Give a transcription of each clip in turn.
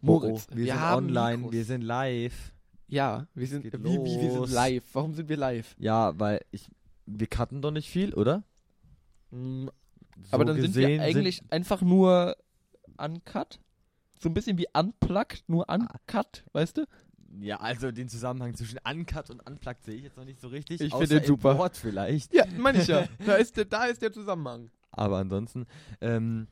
Moritz, oh, wir, wir sind online, Mikros. wir sind live. Ja, wir sind, wie, wie, wir sind live. Warum sind wir live? Ja, weil ich, wir cutten doch nicht viel, oder? Mm, So Aber dann sind wir gesehen eigentlich einfach nur uncut. So ein bisschen wie unplugged, nur uncut, weißt du? ja, also den Zusammenhang zwischen Uncut und Unplugged sehe ich jetzt noch nicht so richtig. Ich finde den super. Wort vielleicht. Ja, meine ich ja. da, ist der, da ist der Zusammenhang. Aber ansonsten, ähm,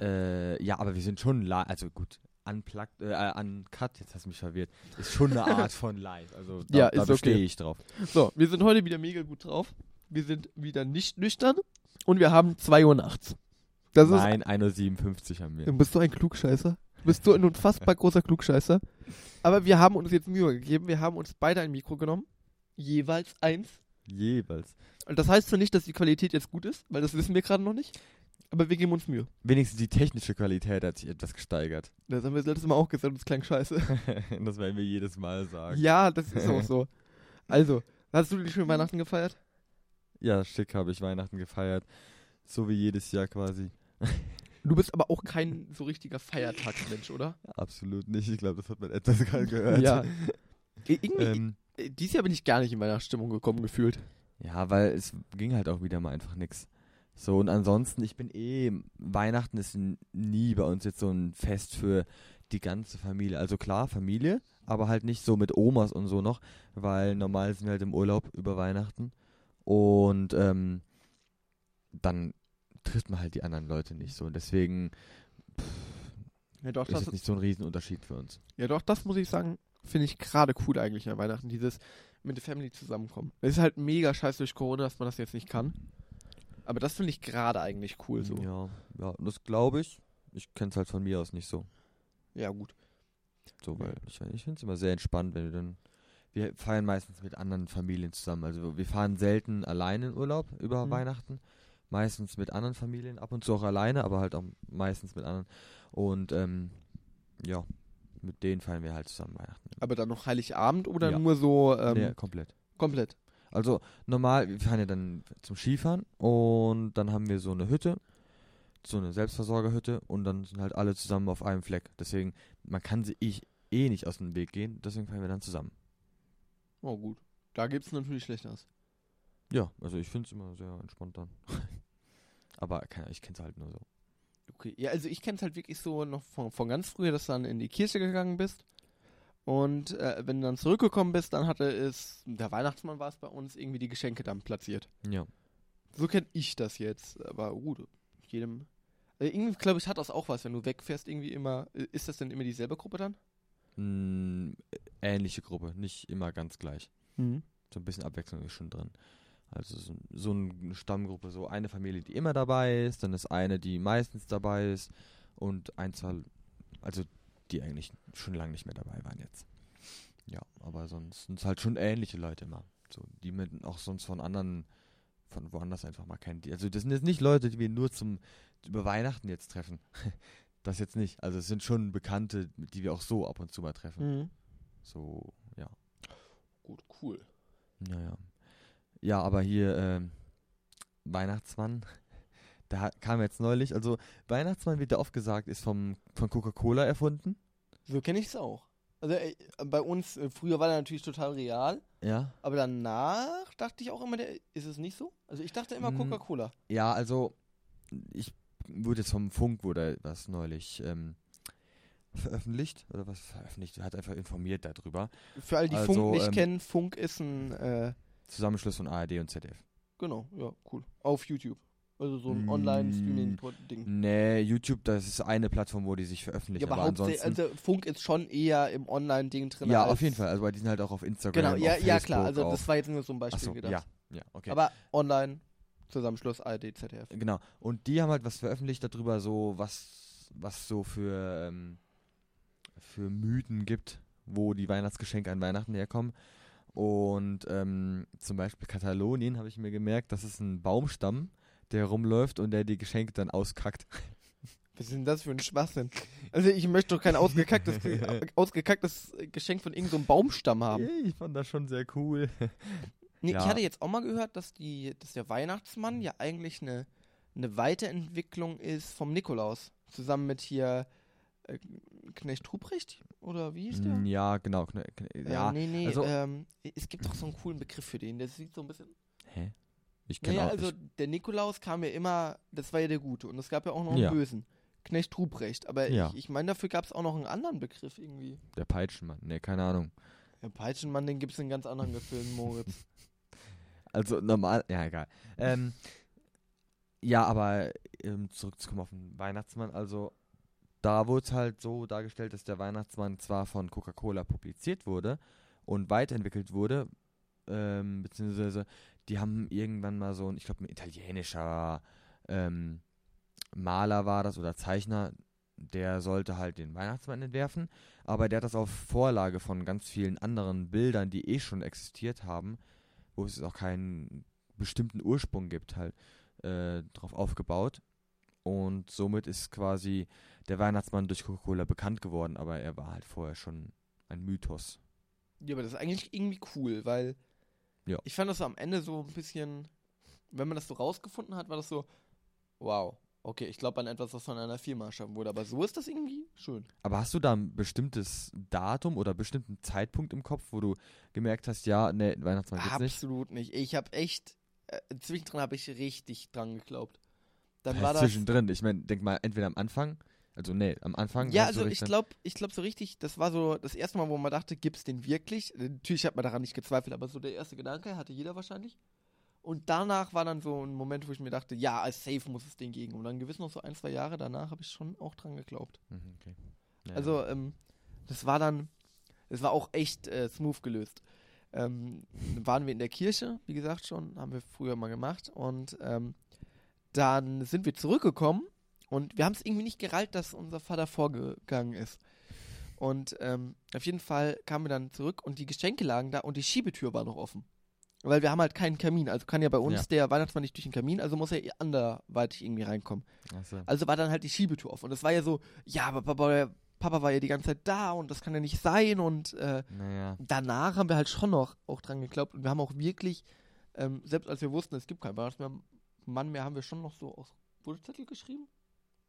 äh, ja, aber wir sind schon live, also gut, unplugged, äh, uncut, jetzt hast du mich verwirrt, ist schon eine Art von live, also da, Ja, da ist bestehe okay. ich drauf. So, wir sind heute wieder mega gut drauf. Wir sind wieder nicht nüchtern und wir haben 2 Uhr nachts. Das Nein, 1.57 Uhr haben wir. ist. Du bist so ein Klugscheißer. Du bist so ein unfassbar großer Klugscheißer. Aber wir haben uns jetzt Mühe gegeben. Wir haben uns beide ein Mikro genommen. Jeweils eins. Jeweils. Und das heißt zwar nicht, dass die Qualität jetzt gut ist, weil das wissen wir gerade noch nicht. Aber wir geben uns Mühe. Wenigstens die technische Qualität hat sich etwas gesteigert. Das haben wir das letzte Mal auch gesagt und es klang scheiße. das werden wir jedes Mal sagen. ja, das ist auch so. Also, hast du die schönen Weihnachten gefeiert? Ja, schick habe ich Weihnachten gefeiert. So wie jedes Jahr quasi. Du bist aber auch kein so richtiger Feiertagsmensch, oder? Absolut nicht. Ich glaube, das hat man etwas gerade gehört. Ja. Irgendwie, Ähm, äh, dieses Jahr bin ich gar nicht in Weihnachtsstimmung gekommen, gefühlt. ja, weil es ging halt auch wieder mal einfach nix. So, und ansonsten, ich bin eh, Weihnachten ist nie bei uns jetzt so ein Fest für die ganze Familie. Also klar, Familie, aber halt nicht so mit Omas und so noch, weil normal sind wir halt im Urlaub über Weihnachten. Und ähm, dann trifft man halt die anderen Leute nicht so. Und deswegen Ja doch, ist das, es nicht so ein Riesenunterschied für uns. ja, doch, das muss ich sagen, finde ich gerade cool eigentlich an Weihnachten, dieses mit der Family zusammenkommen. Es ist halt mega scheiße durch Corona, dass man das jetzt nicht kann. Aber das finde ich gerade eigentlich cool so. Ja, ja, das glaube ich. Ich kenne es halt von mir aus nicht so. Ja, gut. So, weil ich, ich finde es immer sehr entspannt, wenn wir dann. Wir feiern meistens mit anderen Familien zusammen. Also wir fahren selten alleine in Urlaub über Mhm. Weihnachten. Meistens mit anderen Familien, ab und zu auch alleine, aber halt auch meistens mit anderen. Und ähm, ja, mit denen feiern wir halt zusammen Weihnachten. Aber dann noch Heiligabend oder Ja. nur so ähm, nee, komplett. komplett? Also normal, wir fahren ja dann zum Skifahren und dann haben wir so eine Hütte, so eine Selbstversorgerhütte und dann sind halt alle zusammen auf einem Fleck. Deswegen, man kann sie ich eh nicht aus dem Weg gehen, deswegen fahren wir dann zusammen. Oh, gut. Da gibt es natürlich Schlechteres. Ja, also ich finde es immer sehr entspannt dann. Aber ich kenne es halt nur so. Okay, ja, also ich kenne es halt wirklich so noch von, von ganz früher, dass du dann in die Kirche gegangen bist. Und äh, wenn du dann zurückgekommen bist, dann hatte es, der Weihnachtsmann war es bei uns, irgendwie die Geschenke dann platziert. Ja. So kenne ich das jetzt. Aber gut, jedem. Also irgendwie, glaube ich, hat das auch was, wenn du wegfährst, irgendwie immer. äh, Ist das denn immer dieselbe Gruppe dann? Mm, ähnliche Gruppe, nicht immer ganz gleich. Mhm. So ein bisschen Abwechslung ist schon drin. Also so, so eine Stammgruppe, so eine Familie, die immer dabei ist, dann ist eine, die meistens dabei ist und ein, zwei, also die eigentlich schon lange nicht mehr dabei waren jetzt. Ja, aber sonst sind es halt schon ähnliche Leute immer. So, die mit auch sonst von anderen, von woanders einfach mal kennen. Die, also das sind jetzt nicht Leute, die wir nur zum über Weihnachten jetzt treffen. das jetzt nicht. Also es sind schon Bekannte, die wir auch so ab und zu mal treffen. Mhm. So, ja. Gut, cool. Ja, ja. Ja, aber hier, ähm, Weihnachtsmann, da kam jetzt neulich, also Weihnachtsmann wird ja oft gesagt, ist vom, von Coca-Cola erfunden. So kenne ich es auch. Also äh, bei uns, äh, früher war der natürlich total real, Ja. aber danach dachte ich auch immer, der, ist es nicht so? Also ich dachte immer Mm. Coca-Cola. Ja, also, ich wurde jetzt vom Funk, wurde was neulich ähm, veröffentlicht, oder was veröffentlicht, hat einfach informiert darüber. Für alle, die Also, Funk nicht ähm, kennen, Funk ist ein, äh, Zusammenschluss von ARD und ZDF. genau, ja, cool. Auf YouTube. Also so ein Mm. Online-Streaming-Ding. Nee, YouTube, das ist eine Plattform, wo die sich Ja, veröffentlichen, aber aber hauptsächlich, ansonsten... also Funk ist schon eher im Online-Ding drin. ja, auf jeden Fall, also die sind halt auch auf Instagram, Genau, ja, ja klar, also das war jetzt nur so ein Beispiel Achso, gedacht. ja, ja, okay. Aber online, Zusammenschluss, ARD, ZDF. genau. Und die haben halt was veröffentlicht darüber, so was, was so für, ähm, für Mythen gibt, wo die Weihnachtsgeschenke an Weihnachten herkommen. Und ähm, zum Beispiel Katalonien habe ich mir gemerkt, das ist ein Baumstamm, der rumläuft und der die Geschenke dann auskackt. Was ist denn das für ein Schwachsinn? Also ich möchte doch kein ausgekacktes, ausgekacktes Geschenk von irgendeinem Baumstamm haben. Ich fand das schon sehr cool. Nee, Ja. Ich hatte jetzt auch mal gehört, dass, die, dass der Weihnachtsmann ja eigentlich eine, eine Weiterentwicklung ist vom Nikolaus. Zusammen mit hier äh, Knecht Ruprecht? Oder wie hieß der? Mm, Ja, genau. Kne- Kne- Äh, Ja, nee, nee, also- ähm, es gibt doch so einen coolen Begriff für den. Der sieht so ein bisschen. hä? Ich kenne Naja, auch also der Nikolaus kam ja immer, das war ja der Gute. Und es gab ja auch noch einen Ja. Bösen. Knecht Ruprecht. Aber Ja. ich, ich meine, dafür gab es auch noch einen anderen Begriff irgendwie. Der Peitschenmann. Nee, keine Ahnung. Der Peitschenmann, den gibt es in ganz anderen Gefilden, Moritz. Also normal, ja, egal. Ähm, ja, aber ähm, zurückzukommen auf den Weihnachtsmann, also da wurde es halt so dargestellt, dass der Weihnachtsmann zwar von Coca-Cola publiziert wurde und weiterentwickelt wurde, ähm, beziehungsweise die haben irgendwann mal so ein, ich glaube, ein italienischer ähm, Maler war das oder Zeichner, der sollte halt den Weihnachtsmann entwerfen, aber der hat das auf Vorlage von ganz vielen anderen Bildern, die eh schon existiert haben, wo es auch keinen bestimmten Ursprung gibt, halt äh, drauf aufgebaut. Und somit ist quasi der Weihnachtsmann durch Coca-Cola bekannt geworden, aber er war halt vorher schon ein Mythos. ja, aber das ist eigentlich irgendwie cool, weil Ja. ich fand das am Ende so ein bisschen, wenn man das so rausgefunden hat, war das so, wow, okay, ich glaube an etwas, was von einer Firma erschaffen wurde. Aber so ist das irgendwie schön. Aber hast du da ein bestimmtes Datum oder bestimmten Zeitpunkt im Kopf, wo du gemerkt hast, ja, ne, Weihnachtsmann gibt's nicht? Absolut nicht. Ich habe echt, äh, zwischendrin habe ich richtig dran geglaubt. Dann Ja, war das. Zwischendrin, ich meine, denk mal, entweder am Anfang, also nee, am Anfang. Ja, du also ich glaube, ich glaube so richtig, das war so das erste Mal, wo man dachte, gibt's den wirklich? Äh, Natürlich hat man daran nicht gezweifelt, aber so der erste Gedanke hatte jeder wahrscheinlich. Und danach war dann so ein Moment, wo ich mir dachte, ja, als safe muss es den geben. Und dann gewiss noch so ein, zwei Jahre danach habe ich schon auch dran geglaubt. Mhm, okay. Ja, Also, ähm, das war dann, es war auch echt äh, smooth gelöst. Ähm, waren wir in der Kirche, wie gesagt schon, haben wir früher mal gemacht. Und ähm, dann sind wir zurückgekommen und wir haben es irgendwie nicht gerallt, dass unser Vater vorgegangen ist. Und ähm, auf jeden Fall kamen wir dann zurück und die Geschenke lagen da und die Schiebetür war noch offen. Weil wir haben halt keinen Kamin. Also kann ja bei uns Ja. der Weihnachtsmann nicht durch den Kamin, also muss er anderweitig irgendwie reinkommen. So. Also war dann halt die Schiebetür offen. Und das war ja so, ja, aber Papa, Papa war ja die ganze Zeit da und das kann ja nicht sein. Und äh, Naja. danach haben wir halt schon noch auch dran geglaubt. Und wir haben auch wirklich, ähm, selbst als wir wussten, es gibt keinen Weihnachtsmann mehr, haben wir schon noch so aus Wunschzettel geschrieben.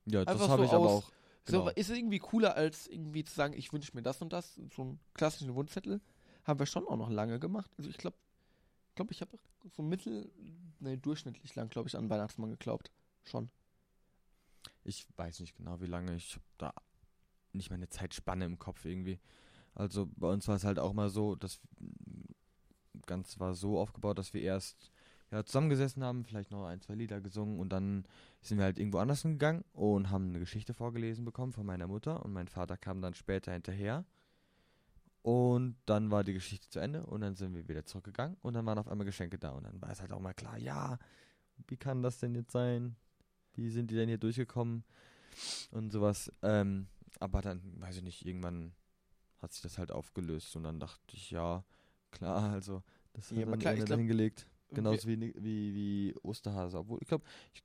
Ja, das Einfach habe so ich aber aus- auch. Genau. So, ist es irgendwie cooler, als irgendwie zu sagen, ich wünsche mir das und das. So einen klassischen Wunschzettel haben wir schon auch noch lange gemacht. Also ich glaube, ich glaube, ich habe so mittel, ne, durchschnittlich lang, glaube ich, an Weihnachtsmann geglaubt. Schon. Ich weiß nicht genau, wie lange. Ich habe da nicht mal eine Zeitspanne im Kopf irgendwie. Also bei uns war es halt auch mal so, dass ganz war so aufgebaut, dass wir erst ja, zusammengesessen haben, vielleicht noch ein, zwei Lieder gesungen und dann sind wir halt irgendwo anders hingegangen und haben eine Geschichte vorgelesen bekommen von meiner Mutter und mein Vater kam dann später hinterher. Und dann war die Geschichte zu Ende und dann sind wir wieder zurückgegangen und dann waren auf einmal Geschenke da und dann war es halt auch mal klar, ja, wie kann das denn jetzt sein? Wie sind die denn hier durchgekommen? Und sowas. Ähm, aber dann, weiß ich nicht, irgendwann hat sich das halt aufgelöst und dann dachte ich, ja, klar, also das hat Ja, aber dann klar, ich glaub, dahingelegt. Genauso wie, wie, wie Osterhase. Obwohl, ich glaube, ich,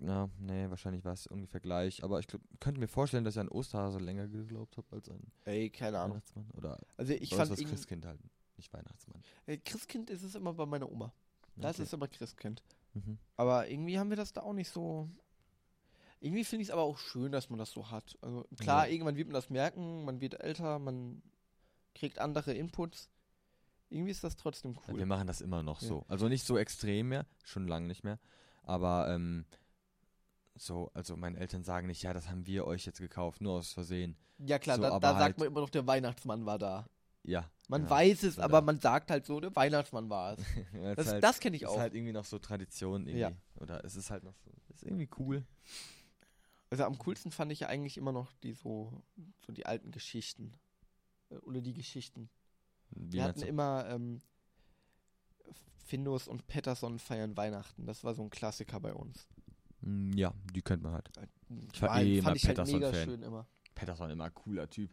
ja, nee, wahrscheinlich war es ungefähr gleich. Aber ich glaub, könnte mir vorstellen, dass ich an Osterhase länger geglaubt habe als an Ey, keine Ahnung. Weihnachtsmann. Oder Also ich fand das Christkind halt, nicht Weihnachtsmann. Äh, Christkind ist es immer bei meiner Oma. Das Okay. ist immer Christkind. Mhm. Aber irgendwie haben wir das da auch nicht so. Irgendwie finde ich es aber auch schön, dass man das so hat. Also klar, Ja. irgendwann wird man das merken, man wird älter, man kriegt andere Inputs. Irgendwie ist das trotzdem Ja, cool. Wir machen das immer noch Ja. so. Also nicht so extrem mehr, schon lange nicht mehr. Aber ähm, so, also meine Eltern sagen nicht, ja, das haben wir euch jetzt gekauft, nur aus Versehen. Ja klar, so, da, da sagt halt- man immer noch, der Weihnachtsmann war da. Ja. Man genau. weiß es, aber man sagt halt so, der Weihnachtsmann war es. Ja, Das, ist halt, das kenne ich ist auch. halt irgendwie noch so Tradition irgendwie. Ja. Oder es ist halt noch so, ist irgendwie cool. Also am coolsten fand ich ja eigentlich immer noch die so, so die alten Geschichten. Äh, Oder die Geschichten. Wie Wir hatten du? immer ähm, Findus und Patterson feiern Weihnachten. Das war so ein Klassiker bei uns. Mm, Ja, die kennt man halt. Ich war War- eh immer fand ich halt mega Patterson-Fan. schön immer. Patterson immer cooler Typ.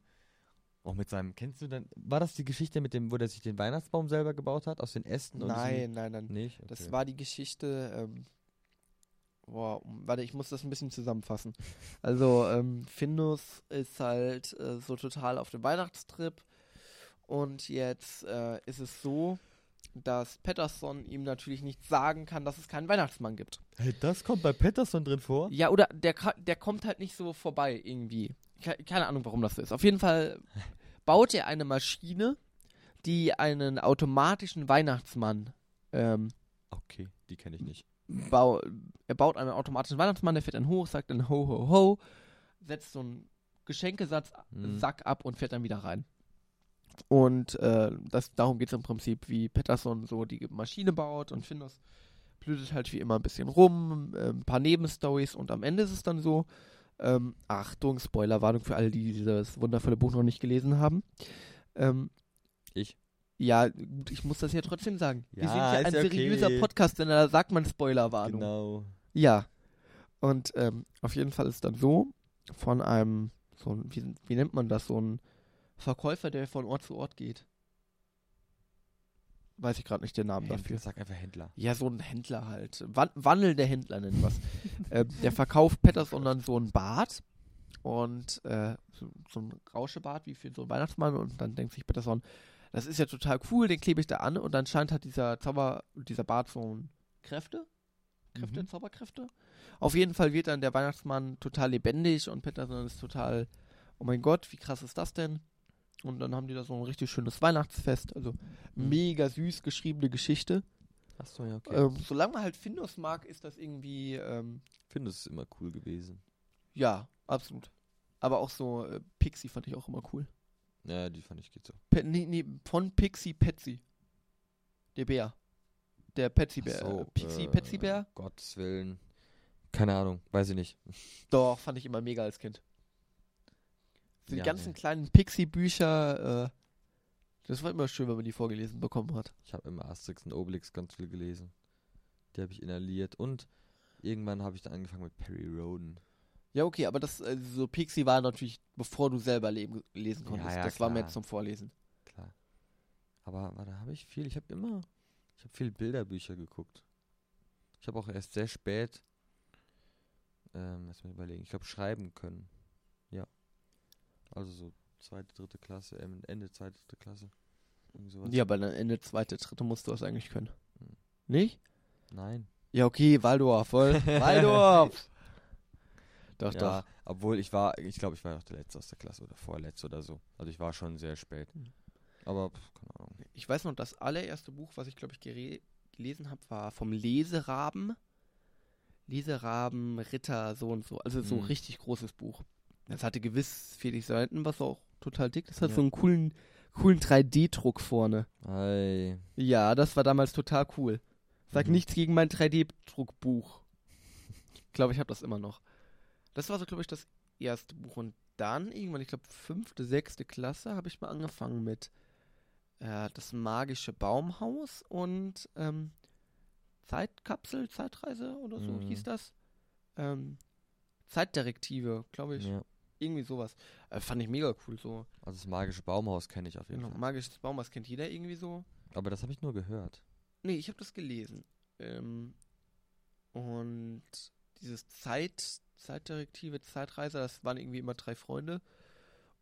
Auch mit seinem, kennst du dann, war das die Geschichte mit dem, wo der sich den Weihnachtsbaum selber gebaut hat, aus den Ästen? Nein, nein, nein. Nicht? Das Okay. war die Geschichte. Ähm, boah, warte, ich muss das ein bisschen zusammenfassen. Also, ähm, Findus ist halt äh, so total auf dem Weihnachtstrip. Und jetzt äh, ist es so, dass Patterson ihm natürlich nicht sagen kann, dass es keinen Weihnachtsmann gibt. Hey, das kommt bei Patterson drin vor? Ja, oder der, der kommt halt nicht so vorbei irgendwie. ke- keine Ahnung, warum das so ist. Auf jeden Fall baut er eine Maschine, die einen automatischen Weihnachtsmann ähm, Okay, die kenne ich nicht. bau, er baut einen automatischen Weihnachtsmann, der fährt dann hoch, sagt dann ho ho ho, setzt so einen Geschenkesatz Mhm. Sack ab und fährt dann wieder rein. Und äh, das, darum geht es im Prinzip, wie Patterson so die Maschine baut und Findus blütet halt wie immer ein bisschen rum, äh, ein paar Nebenstories und am Ende ist es dann so, ähm, Achtung, Spoilerwarnung für alle, die dieses wundervolle Buch noch nicht gelesen haben. Ähm, Ich? Ja, gut, ich muss das ja trotzdem sagen. Wir Ja, sind ja ein ja seriöser okay. Podcast, denn da sagt man Spoilerwarnung. Genau. Ja. Und ähm, auf jeden Fall ist dann so, von einem, so ein, wie, wie nennt man das, so ein Verkäufer, der von Ort zu Ort geht. Weiß ich gerade nicht den Namen Händler, dafür. Sag einfach Händler. Ja, so ein Händler halt. Wan wandelnder Händler nennen wir ähm, Der verkauft Patterson dann so ein Bad und äh, so, so ein Rauschebad wie für so einen Weihnachtsmann und dann denkt sich Patterson, das ist ja total cool, den klebe ich da an und dann scheint hat dieser Zauber, dieser Bad so ein Kräfte, Kräfte, Mhm. Zauberkräfte. Auf jeden Fall wird dann der Weihnachtsmann total lebendig und Patterson ist total, oh mein Gott, wie krass ist das denn? Und dann haben die da so ein richtig schönes Weihnachtsfest, also Mhm. mega süß geschriebene Geschichte. Achso, ja, okay. Ähm, solange man halt Findus mag, ist das irgendwie, ähm, finde es immer cool gewesen. ja, absolut. Aber auch so äh, Pixie fand ich auch immer cool. Ja, die fand ich geht so. Pe nee, nee, von Pixie Petsy. Der Bär. Der Petsy Bär. Ach so, äh, Pixie äh, Petsy Bär. Gottes Willen. Keine Ahnung, weiß ich nicht. Doch, fand ich immer mega als Kind. Die Ja, ganzen nee. kleinen Pixie-Bücher, äh, das war immer schön, wenn man die vorgelesen bekommen hat. Ich habe immer Asterix und Obelix ganz viel gelesen. Die habe ich inhaliert. Und irgendwann habe ich dann angefangen mit Perry Roden. Ja, okay, aber das, äh, so Pixie war natürlich, bevor du selber leben, lesen Ja, konntest. ja, das war mehr klar. zum Vorlesen. Klar. Aber warte, habe ich viel? Ich habe immer, ich habe viel Bilderbücher geguckt. Ich habe auch erst sehr spät, ähm, lass mich überlegen, ich glaube schreiben können. Also so zweite, dritte Klasse, ähm, Ende zweite, dritte Klasse. Irgend sowas. Ja, aber dann Ende zweite, dritte musst du das eigentlich können. Hm. Nicht? Nein. Ja, okay, Waldorf, voll. Waldorf! Doch, ja, doch. obwohl ich war, ich glaube, ich war auch der Letzte aus der Klasse oder Vorletzte oder so. Also ich war schon sehr spät. Hm. Aber, pff, keine Ahnung. Ich weiß noch, das allererste Buch, was ich, glaube ich, gelesen habe, war vom Leseraben. Leseraben, Ritter, so und so. Also so ein Mhm. richtig großes Buch. Das hatte gewiss 40 Seiten, was auch total dick. Das hat Ja. so einen coolen, coolen 3D-Druck vorne. Ei. Ja, das war damals total cool. Sag Mhm. nichts gegen mein 3D-Druckbuch. Ich glaube, ich habe das immer noch. Das war so, glaube ich, das erste Buch. Und dann irgendwann, ich glaube, fünfte, sechste Klasse, habe ich mal angefangen mit äh, das magische Baumhaus und ähm, Zeitkapsel, Zeitreise oder so Mhm. hieß das. Ähm, Zeitdirektive, glaube ich. Ja. Irgendwie sowas. Äh, fand ich mega cool. So. Also das magische Baumhaus kenne ich auf jeden Genau, Fall. magisches Baumhaus kennt jeder irgendwie so. Aber das habe ich nur gehört. Nee, ich habe das gelesen. Ähm, und dieses Zeit, Zeitdirektive, Zeitreise, das waren irgendwie immer drei Freunde.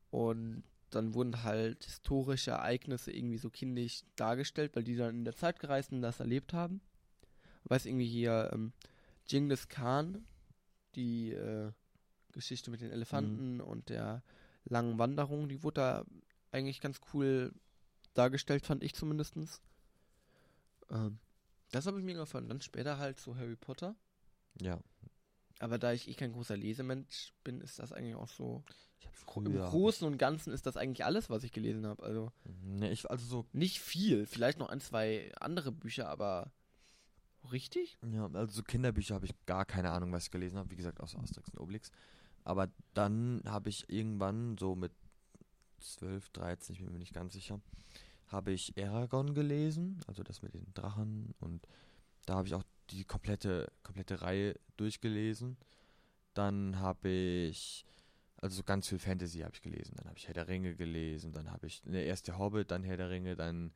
Und dann wurden halt historische Ereignisse irgendwie so kindlich dargestellt, weil die dann in der Zeit gereist und das erlebt haben. Weiß irgendwie hier, ähm, Genghis Khan, die äh, Geschichte mit den Elefanten und der langen Wanderung, die wurde da eigentlich ganz cool dargestellt, fand ich zumindestens. Ähm, das habe ich mir gefallen. Dann später halt so Harry Potter. Ja. Aber da ich eh kein großer Lesemensch bin, ist das eigentlich auch so. Im. Großen und Ganzen ist das eigentlich alles, was ich gelesen habe. Also Ne, ich, also so, nicht viel. Vielleicht noch ein, zwei andere Bücher, aber richtig? ja, also so Kinderbücher habe ich gar keine Ahnung, was ich gelesen habe. Wie gesagt, außer Asterix und Obelix. Aber dann habe ich irgendwann so mit 12, 13, ich bin mir nicht ganz sicher, habe ich Aragon gelesen, also das mit den Drachen und da habe ich auch die komplette, komplette Reihe durchgelesen. Dann habe ich, also so ganz viel Fantasy habe ich gelesen. Dann habe ich Herr der Ringe gelesen, dann habe ich, ne, der Hobbit, dann Herr der Ringe, dann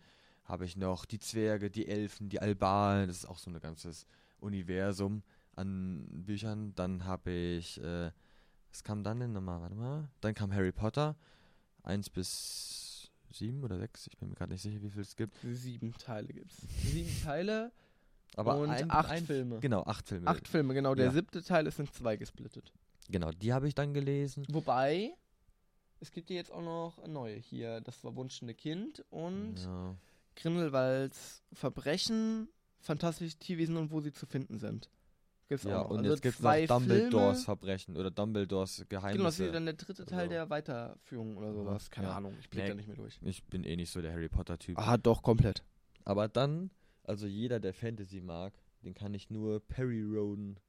habe ich noch die Zwerge, die Elfen, die Albalen, das ist auch so ein ganzes Universum an Büchern. Dann habe ich, äh, was kam dann denn nochmal? Warte mal. Dann kam Harry Potter, 1 bis 7 oder 6, ich bin mir gerade nicht sicher, wie viel es gibt. Sieben Teile gibt's. Sieben Teile, Aber Und ein, acht ein, Filme. Genau, acht Filme. acht Filme, genau. Der Ja. siebte Teil ist in zwei gesplittet. Genau, die habe ich dann gelesen. Wobei, es gibt ja jetzt auch noch neue hier, das verwunschene Kind und Ja. Grindelwalds Verbrechen, fantastische Tierwesen und wo sie zu finden sind. Gibt's Ja, auch noch. und Also jetzt gibt es noch Dumbledores Filme. Verbrechen oder Dumbledores Genau, das Geheimnisse. ist dann der dritte Teil Also- der Weiterführung oder sowas. Keine Ja. Ahnung, ich blick Nee. da nicht mehr durch. ich bin eh nicht so der Harry Potter-Typ. Ah, doch, komplett. Aber dann, also jeder, der Fantasy mag, den kann ich nur Perry Roden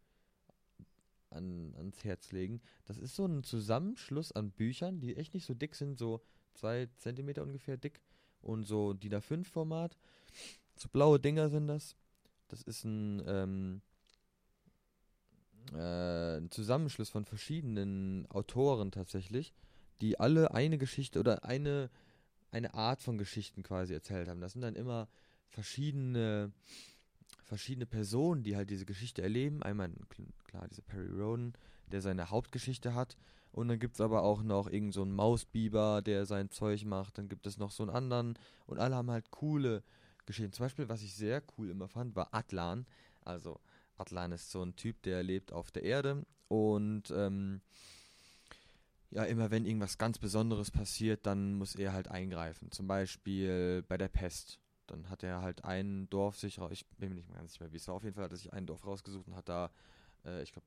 an, ans Herz legen. Das ist so ein Zusammenschluss an Büchern, die echt nicht so dick sind, so zwei Zentimeter ungefähr dick und so DIN A5-Format. So blaue Dinger sind das. Das ist ein, ähm, äh, ein Zusammenschluss von verschiedenen Autoren tatsächlich, die alle eine Geschichte oder eine, eine Art von Geschichten quasi erzählt haben. Das sind dann immer verschiedene, verschiedene Personen, die halt diese Geschichte erleben. Einmal, kl- klar, dieser Perry Roden, der seine Hauptgeschichte hat. Und dann gibt es aber auch noch irgend so einen der sein Zeug macht. Dann gibt es noch so einen anderen. Und alle haben halt coole Geschichten. Zum Beispiel, was ich sehr cool immer fand, war Atlan. Also, Atlan ist so ein Typ, der lebt auf der Erde. Und ähm, ja, immer wenn irgendwas ganz Besonderes passiert, dann muss er halt eingreifen. Zum Beispiel bei der Pest. Dann hat er halt ein Dorf sich. Ich bin mir nicht ganz sicher, wie es war. Auf jeden Fall hat er sich ein Dorf rausgesucht und hat da, äh, ich glaube,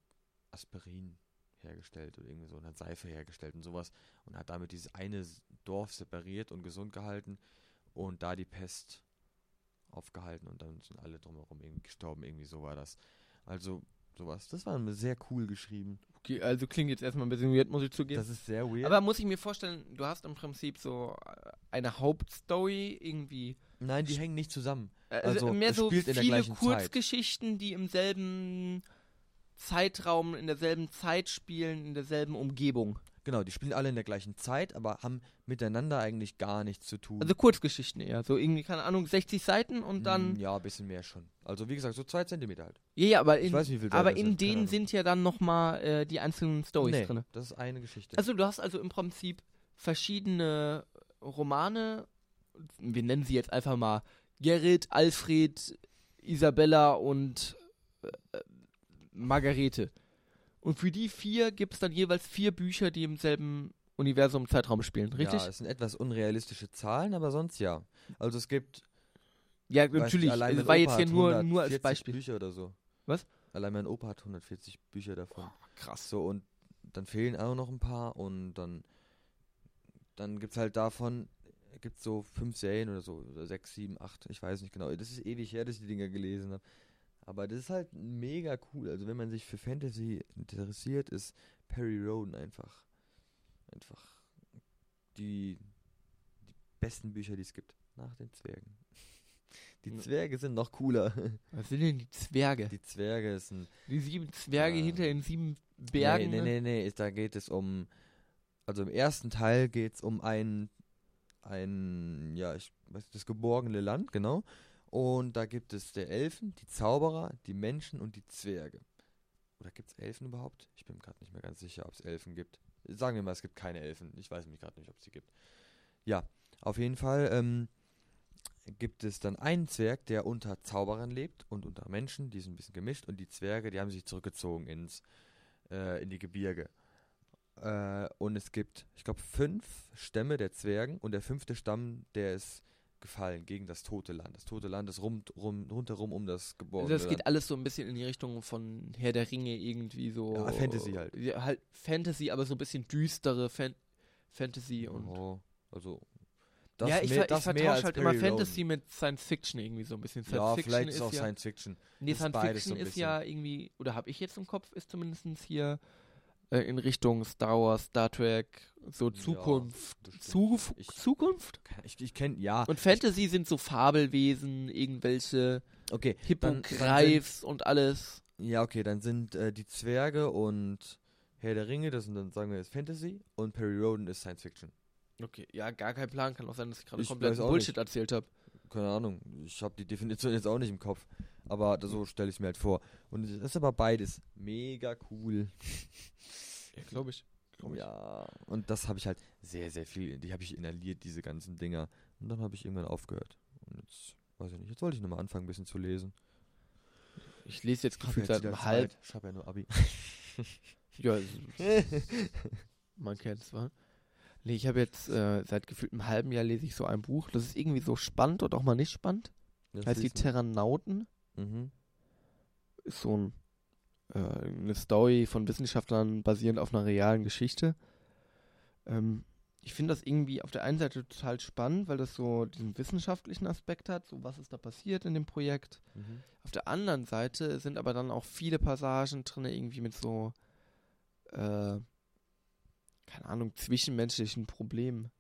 Aspirin hergestellt oder irgendwie so und hat Seife hergestellt und sowas und hat damit dieses eine Dorf separiert und gesund gehalten und da die Pest aufgehalten und dann sind alle drumherum irgendwie gestorben. Irgendwie so war das. Also sowas. Das war sehr cool geschrieben. Okay, also klingt jetzt erstmal ein bisschen weird, muss ich zugeben. Das ist sehr weird. Aber muss ich mir vorstellen, du hast im Prinzip so äh, eine Hauptstory irgendwie. Nein, die hängen nicht zusammen. äh, Also, mehr es so viele gleichen Zeit. Kurzgeschichten, die im selben Zeitraum, in derselben Zeit spielen, in derselben Umgebung. Genau, die spielen alle in der gleichen Zeit, aber haben miteinander eigentlich gar nichts zu tun. Also Kurzgeschichten eher. So irgendwie, keine Ahnung, 60 Seiten und dann. Mm, Ja, ein bisschen mehr schon. Also wie gesagt, so zwei Zentimeter halt. Ja, ja, aber Ich in, weiß nicht, wie viel aber in sind, denen sind ja dann nochmal äh, die einzelnen Stories nee, drin. das ist eine Geschichte. Also du hast also im Prinzip verschiedene Romane, wir nennen sie jetzt einfach mal Gerrit, Alfred, Isabella und äh, Margarete. Und für die vier gibt es dann jeweils vier Bücher, die im selben Universum Zeitraum spielen, richtig? Ja, es sind etwas unrealistische Zahlen, aber sonst ja. Also es gibt Ja, nicht, natürlich. allein Es war Opa jetzt hier nur, nur als 140 Beispiel. Bücher oder so. Was? Allein mein Opa hat 140 Bücher davon. Krass. So, und dann fehlen auch noch ein paar und dann, dann gibt es halt davon, gibt so fünf Serien oder so, oder sechs, sieben, acht, ich weiß nicht genau. Das ist ewig her, dass ich die Dinger gelesen habe. Aber das ist halt mega cool. Also wenn man sich für Fantasy interessiert, ist Perry Roden einfach, einfach die, die besten Bücher, die es gibt. Nach den Zwergen. Die. Zwerge sind noch cooler. Was sind denn die Zwerge? Die Zwerge sind Die sieben Zwerge Ja. hinter den sieben Bergen. Nee, ne? nee, nee, nee, ist- da geht es um, also im ersten Teil geht es um ein, ein, ja, ich weiß nicht, das geborgene Land, genau. Und da gibt es der Elfen, die Zauberer, die Menschen und die Zwerge. Oder gibt es Elfen überhaupt? Ich bin gerade nicht mehr ganz sicher, ob es Elfen gibt. Sagen wir mal, es gibt keine Elfen. Ich weiß mich gerade nicht, ob es sie gibt. Ja, auf jeden Fall ähm, gibt es dann einen Zwerg, der unter Zauberern lebt und unter Menschen, die sind ein bisschen gemischt. Und die Zwerge, die haben sich zurückgezogen ins, äh, in die Gebirge. Äh, und es gibt, ich glaube, fünf Stämme der Zwergen und der fünfte Stamm, der ist gefallen gegen das tote Land. Das tote Land ist rund, rum, rundherum um das geborgene Also das geht Land. alles so ein bisschen in die Richtung von Herr der Ringe irgendwie so. Ja, Fantasy halt. Ja, halt Fantasy, aber so ein bisschen düstere Fan Fantasy und. Oh, also das ja, ich, mehr, ver das ich vertausche halt immer Fantasy mit Science Fiction irgendwie so ein bisschen. Science Ja, Fiction vielleicht ist auch ja, Science Fiction. Nee, Science Fiction so ist ja irgendwie, oder habe ich jetzt im Kopf, ist zumindest hier äh, in Richtung Star Wars, Star Trek, so Ja, Zukunft. bestimmt. Zuf Ich- Zukunft? Ich, ich kenne, ja. Und Fantasy sind so Fabelwesen, irgendwelche Okay, Hippogreifs und alles. Ja, okay, dann sind äh, die Zwerge und Herr der Ringe, das sind dann, sagen wir jetzt Fantasy und Perry Roden ist Science Fiction. Okay, ja, gar kein Plan. Kann auch sein, dass ich gerade Ich komplett Bullshit nicht. erzählt habe. Keine Ahnung, ich habe die Definition jetzt auch nicht im Kopf, aber das, so stelle ich mir halt vor. Und es ist aber beides mega cool. Ja, glaube ich. Glaub ich. Ja, und das habe ich halt sehr, sehr viel, die habe ich inhaliert, diese ganzen Dinger. Und dann habe ich irgendwann aufgehört. Und jetzt, weiß ich nicht, jetzt wollte ich nochmal anfangen, ein bisschen zu lesen. Ich lese jetzt gefühlt seit einem halb. Ich habe ja nur Abi. Ja, man kennt es, wa? Nee, ich habe jetzt äh, seit gefühlt einem halben Jahr lese ich so ein Buch. Das ist irgendwie so spannend und auch mal nicht spannend. Das heißt die man- Terranauten. Mhm. Ist so ein, äh, eine Story von Wissenschaftlern basierend auf einer realen Geschichte. Ähm, ich finde das irgendwie auf der einen Seite total spannend, weil das so diesen wissenschaftlichen Aspekt hat, so was ist da passiert in dem Projekt. Mhm. Auf der anderen Seite sind aber dann auch viele Passagen drin, irgendwie mit so, äh, keine Ahnung, zwischenmenschlichen Problemen.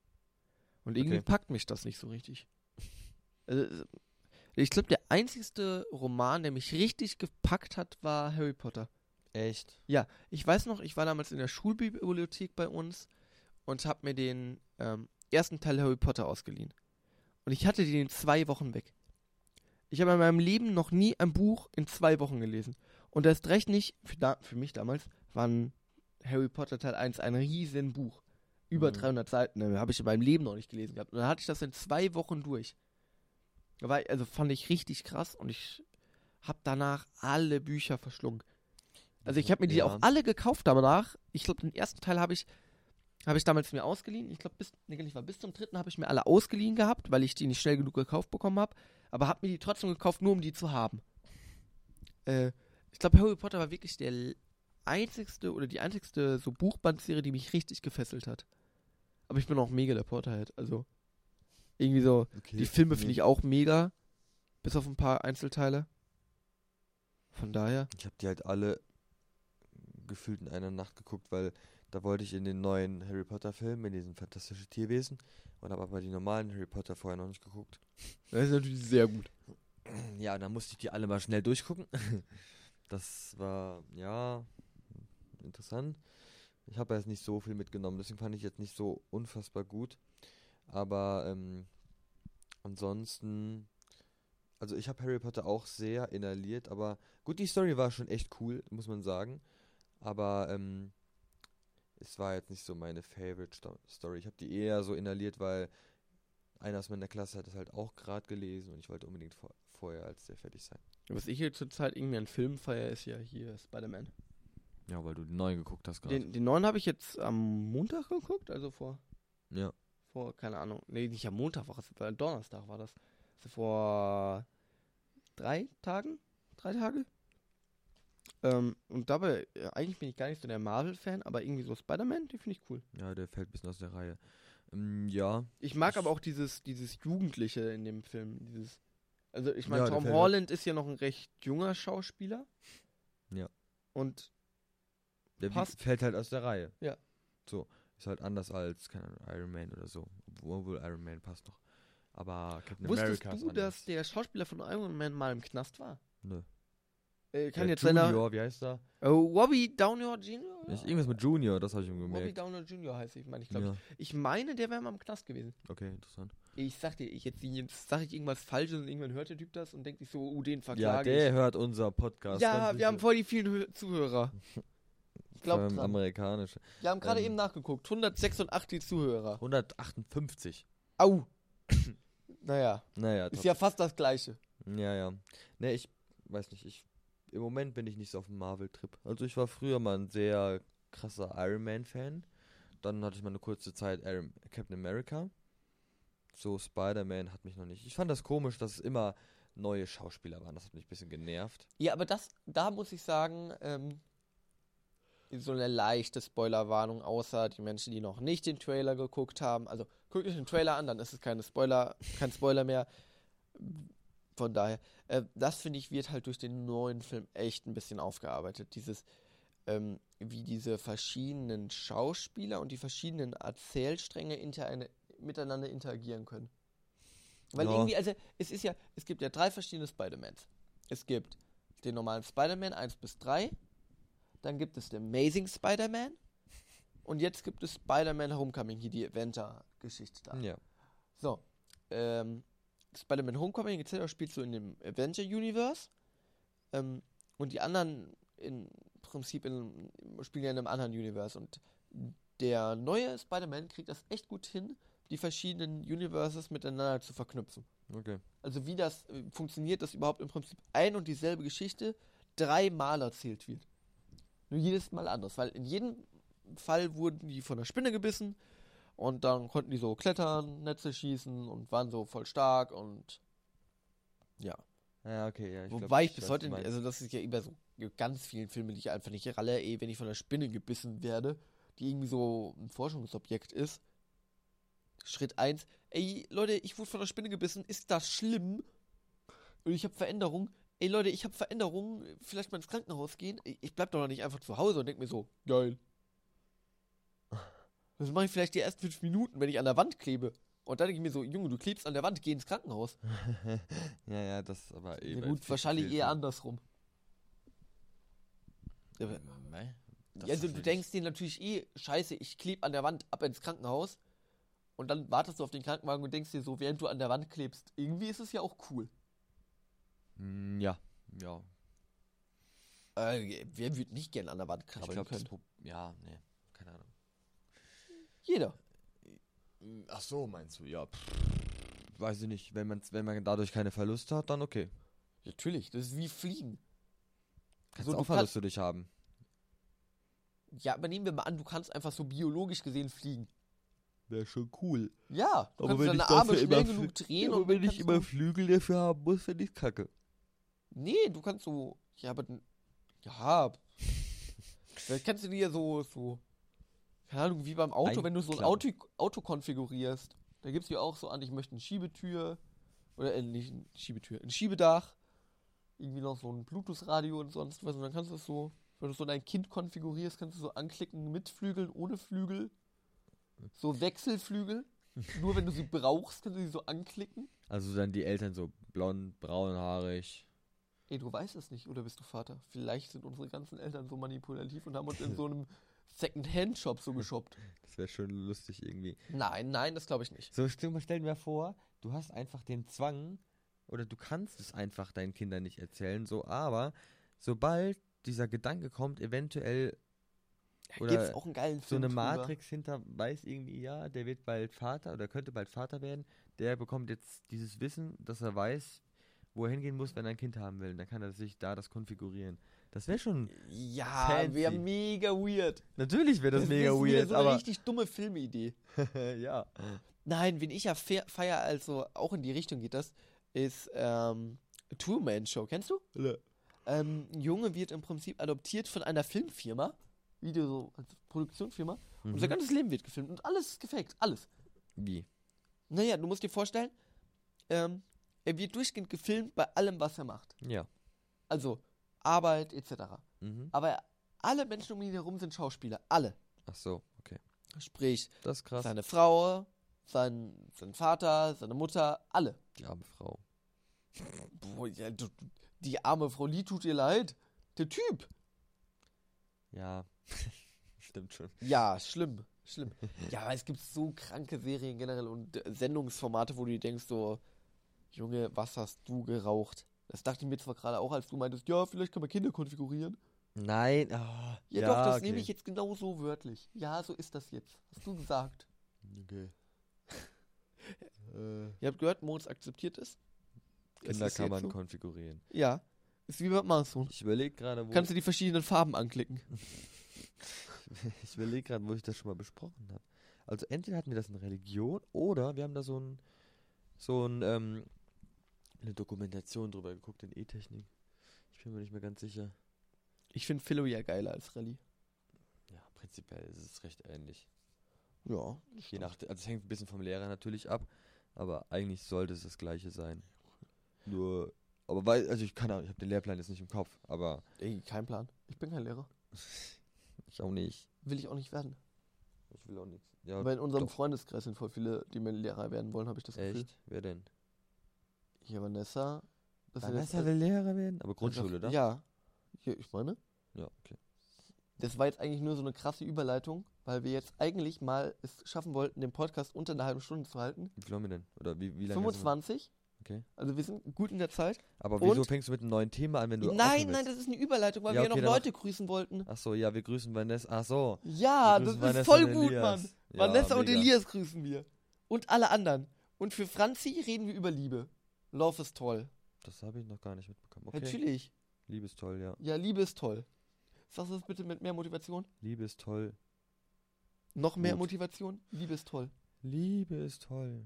Und irgendwie Okay. packt mich das nicht so richtig. Also, ich glaube, der einzigste Roman, der mich richtig gepackt hat, war Harry Potter. Echt? Ja, ich weiß noch, ich war damals in der Schulbibliothek bei uns und habe mir den ähm, ersten Teil Harry Potter ausgeliehen. Und ich hatte den in zwei Wochen weg. Ich habe in meinem Leben noch nie ein Buch in zwei Wochen gelesen. Und erst recht nicht, für, da, für mich damals, war ein Harry Potter Teil 1 ein riesen Buch. Über Mhm. 300 Seiten, ne, habe ich in meinem Leben noch nicht gelesen gehabt. Und dann hatte ich das in zwei Wochen durch. War, also fand ich richtig krass und ich habe danach alle Bücher verschlungen. Also ich habe mir die Ja. auch alle gekauft danach. Ich glaube, den ersten Teil habe ich habe ich damals mir ausgeliehen. Ich glaube, bis nee, bis zum dritten habe ich mir alle ausgeliehen gehabt, weil ich die nicht schnell genug gekauft bekommen habe. Aber habe mir die trotzdem gekauft, nur um die zu haben. Äh, ich glaube, Harry Potter war wirklich der einzigste oder die einzigste so Buchbandserie, die mich richtig gefesselt hat. Aber ich bin auch mega der Potterhead. Also irgendwie so. Okay. Die Filme finde ich auch mega. Bis auf ein paar Einzelteile. Von daher. Ich habe die halt alle gefühlt in einer Nacht geguckt, weil da wollte ich in den neuen Harry Potter Film, in diesen fantastischen Tierwesen und habe aber die normalen Harry Potter vorher noch nicht geguckt. Das ist natürlich sehr gut. Ja, dann musste ich die alle mal schnell durchgucken. Das war, ja, interessant. Ich habe jetzt nicht so viel mitgenommen, deswegen fand ich jetzt nicht so unfassbar gut. Aber ähm, ansonsten, also ich habe Harry Potter auch sehr inhaliert, aber gut, die Story war schon echt cool, muss man sagen. Aber ähm, es war jetzt nicht so meine Favorite Sto Story. Ich habe die eher so inhaliert, weil einer aus meiner Klasse hat es halt auch gerade gelesen und ich wollte unbedingt vor vorher als der fertig sein. Was ich hier zurzeit irgendwie an Filmen feier, ist ja hier Spider-Man. Ja, weil du den neuen geguckt hast gerade. Den, den neuen habe ich jetzt am Montag geguckt, also vor, Ja. Vor, keine Ahnung, nee, nicht am Montag, war es, war Donnerstag war das. Also vor drei Tagen? Drei Tage? Ähm, und dabei, äh, eigentlich bin ich gar nicht so der Marvel-Fan, aber irgendwie so Spider-Man, die finde ich cool. Ja, der fällt ein bisschen aus der Reihe. Ähm, ja. Ich mag Ich- aber auch dieses, dieses Jugendliche in dem Film, dieses, also ich meine, Ja, Tom Holland ist ja noch ein recht junger Schauspieler. Ja. Und Der Passt. fällt halt aus der Reihe. Ja. So. Ist halt anders als, keine Ahnung, Iron Man oder so. Obwohl Iron Man passt noch. Aber Captain wusstest America ist du, anders. dass der Schauspieler von Iron Man mal im Knast war? Nö. Äh, kann Der jetzt seiner. Junior, wie heißt er? Oh, Wobby Downey Jr.? Ist irgendwas mit Junior, das habe ich ihm Wobby gemerkt. Downey Jr. heißt ich, meine ich, glaube Ja, ich. Ich meine, der wäre mal im Knast gewesen. okay, interessant. Ich sag dir, ich jetzt, jetzt sage ich irgendwas Falsches und irgendwann hört der Typ das und denkt sich so, oh, den Ja, verklage der ich. hört unser Podcast. Ja, wir haben sicher. voll die vielen Hö Zuhörer. Ich glaube dran. amerikanische. Wir haben gerade ähm, eben nachgeguckt. 186 Zuhörer. 158. Au. naja, Naja, ist ja fast das gleiche. Ja, ja. Ne, ich weiß nicht, ich im Moment bin ich nicht so auf dem Marvel-Trip. Also ich war früher mal ein sehr krasser Iron Man-Fan. Dann hatte ich mal eine kurze Zeit Iron, Captain America. So Spider-Man hat mich noch nicht. Ich fand das komisch, dass es immer neue Schauspieler waren. Das hat mich ein bisschen genervt. Ja, aber das, da muss ich sagen, ähm, so eine leichte Spoilerwarnung, außer die Menschen, die noch nicht den Trailer geguckt haben. Also guckt euch den Trailer an, dann ist es keine Spoiler, kein Spoiler mehr. Von daher, äh, das finde ich, wird halt durch den neuen Film echt ein bisschen aufgearbeitet. Dieses, ähm, wie diese verschiedenen Schauspieler und die verschiedenen Erzählstränge inter miteinander interagieren können. Weil Ja. irgendwie, also es ist ja, es gibt ja drei verschiedene Spider-Mans. Es gibt den normalen Spider-Man 1 bis 3, dann gibt es den Amazing Spider-Man und jetzt gibt es Spider-Man Homecoming, hier die Avenger-Geschichte da. Ja. So, ähm, Spider-Man Homecoming auch, spielt so in dem Avenger-Universe. Ähm, und die anderen im Prinzip in, spielen ja in einem anderen Universe. Und der neue Spider-Man kriegt das echt gut hin, die verschiedenen Universes miteinander zu verknüpfen. Okay. Also wie das äh, funktioniert, dass überhaupt im Prinzip ein und dieselbe Geschichte dreimal erzählt wird. Nur jedes Mal anders, weil in jedem Fall wurden die von der Spinne gebissen Und dann konnten die so klettern, Netze schießen und waren so voll stark und ja. Ja, okay, ja. Ich Wobei glaub, ich bis heute, du also das ist ja immer so ganz vielen Filmen, die ich einfach nicht ralle, ey, wenn ich von einer Spinne gebissen werde, die irgendwie so ein Forschungsobjekt ist. Schritt 1, ey, Leute, ich wurde von einer Spinne gebissen, ist das schlimm? Und ich habe Veränderung. Ey, Leute, ich habe Veränderungen, vielleicht mal ins Krankenhaus gehen. Ich bleib doch noch nicht einfach zu Hause und denk mir so, geil. Das mache ich vielleicht die ersten fünf Minuten, wenn ich an der Wand klebe. Und dann denke ich mir so, Junge, du klebst an der Wand, geh ins Krankenhaus. ja, ja, das aber eh. Ja, gut, wahrscheinlich eher andersrum. Ja, also ist du denkst dir natürlich eh, scheiße, ich kleb an der Wand ab ins Krankenhaus. Und dann wartest du auf den Krankenwagen und denkst dir so, während du an der Wand klebst, irgendwie ist es ja auch cool. Mm, Ja, ja. Äh, wer würde nicht gern an der Wand Ich krabbeln glaube, das können? Ja, nee, keine Ahnung. Jeder. Ach so, meinst du, ja. Pff, weiß ich nicht. Wenn, man's, wenn man dadurch keine Verluste hat, dann okay. Natürlich, das ist wie Fliegen. Kannst So, du du auch Verluste dich haben. Ja, aber nehmen wir mal an, du kannst einfach so biologisch gesehen fliegen. Wäre schon cool. Ja, du Aber kannst wenn deine ich Arme schnell immer genug drehen Ja, und aber wenn ich immer Flügel dafür haben muss, finde ich kacke. Nee, du kannst so. Ja, aber. Ja. Vielleicht kannst du dir so, so. Keine Ahnung, wie beim Auto, wenn du so ein Auto. Auto konfigurierst. Da gibst du auch so an, ich möchte eine Schiebetür. Oder äh, nicht eine Schiebetür, ein Schiebedach. Irgendwie noch so ein Bluetooth-Radio und sonst was. Und dann kannst du es so, wenn du so dein Kind konfigurierst, kannst du so anklicken mit Flügeln, ohne Flügel. So Wechselflügel. Nur wenn du sie brauchst, kannst du sie so anklicken. Also dann die Eltern so blond, braunhaarig. Ey, du weißt es nicht, oder bist du Vater? Vielleicht sind unsere ganzen Eltern so manipulativ und haben uns in so einem Second-Hand-Shop so geshoppt. Das wäre schon lustig irgendwie. Nein, nein, das glaube ich nicht. So, stell, dir mal vor, du hast einfach den Zwang, oder du kannst es einfach deinen Kindern nicht erzählen, so, aber sobald dieser Gedanke kommt, eventuell Oder gibt's auch einen geilen so Film eine drüber. Matrix hinter weiß irgendwie, ja, der wird bald Vater oder könnte bald Vater werden, der bekommt jetzt dieses Wissen, dass er weiß, wo er hingehen muss, wenn er ein Kind haben will. Dann kann er sich da das konfigurieren. Das wäre schon. Ja, wäre mega weird. Natürlich wäre das, mega ist weird, so eine aber. richtig dumme Filmidee. ja. Nein, wen ich ja fe- feier, also auch in die Richtung geht das, ist ähm, Truman Show. Kennst du? Ähm, ein Junge wird im Prinzip adoptiert von einer Filmfirma, Video, so als Produktionsfirma, und sein Mhm. ganzes Leben wird gefilmt und alles ist gefaked, alles. Wie? Naja, du musst dir vorstellen, ähm, er wird durchgehend gefilmt bei allem, was er macht. Ja. Also Arbeit etc. Mhm. Aber alle Menschen um ihn herum sind Schauspieler. Alle. Ach so, okay. Sprich, Das ist krass. seine Frau, sein, sein Vater, seine Mutter, alle. Die arme Frau. Boah, ja, du, die arme Frau Lee tut ihr leid. Der Typ. Ja. Stimmt schon. Ja, schlimm. Schlimm. Ja, aber es gibt so kranke Serien generell und Sendungsformate, wo du denkst, so, Junge, was hast du geraucht? Das dachte ich mir zwar gerade auch, als du meintest, ja, vielleicht kann man Kinder konfigurieren. Nein. ah, Ja, doch, das okay. nehme ich jetzt genau so wörtlich. Ja, so ist das jetzt. Hast du gesagt. Okay. äh, Ihr habt gehört, Moritz akzeptiert es. Es Kinder ist kann man so. konfigurieren. Ja. Ist wie beim Amazon. Ich überlege gerade, wo. Kannst du die verschiedenen Farben anklicken. ich überlege gerade, wo ich das schon mal besprochen habe. Also entweder hatten wir das in Religion oder wir haben da so ein so ein ähm, eine Dokumentation drüber geguckt in E-Technik. Ich bin mir nicht mehr ganz sicher. Ich finde Philo ja geiler als Rallye. Ja, prinzipiell ist es recht ähnlich. Ja. Je nach, also es hängt ein bisschen vom Lehrer natürlich ab, aber eigentlich sollte es das gleiche sein. Nur, aber weil, also ich kann auch, ich habe den Lehrplan jetzt nicht im Kopf, aber Ey, kein Plan. Ich bin kein Lehrer. ich auch nicht. Will ich auch nicht werden. Ich will auch nichts. Ja, Aber in unserem doch. Freundeskreis sind voll viele, die mir Lehrer werden wollen, habe ich das Gefühl. echt? Wer denn? Hier, Vanessa. Vanessa will Lehrer werden? Aber Grundschule, also, oder? Ja. Hier, ich meine. Ja, okay. Das war jetzt eigentlich nur so eine krasse Überleitung, weil wir jetzt eigentlich mal es schaffen wollten, den Podcast unter einer halben Stunde zu halten. Wie viel haben wir denn? Oder wie, wie lange? hast du- 25. Okay. Also wir sind gut in der Zeit. Aber wieso Und- fängst du mit einem neuen Thema an, wenn du nein, nein, das ist eine Überleitung, weil Ja, wir ja okay, noch Leute grüßen wollten. Ach so, ja, wir grüßen Vanessa. Ach so. Ja, das ist Vanessa voll und gut, Elias. Mann. Ja, Vanessa und mega. Elias grüßen wir. Und alle anderen. Und für Franzi reden wir über Liebe. Love ist toll. Das habe ich noch gar nicht mitbekommen. Okay. Natürlich. Liebe ist toll, ja. Ja, Liebe ist toll. Sagst du das bitte mit mehr Motivation? Liebe ist toll. Noch mehr Gut. Motivation? Liebe ist toll. Liebe ist toll.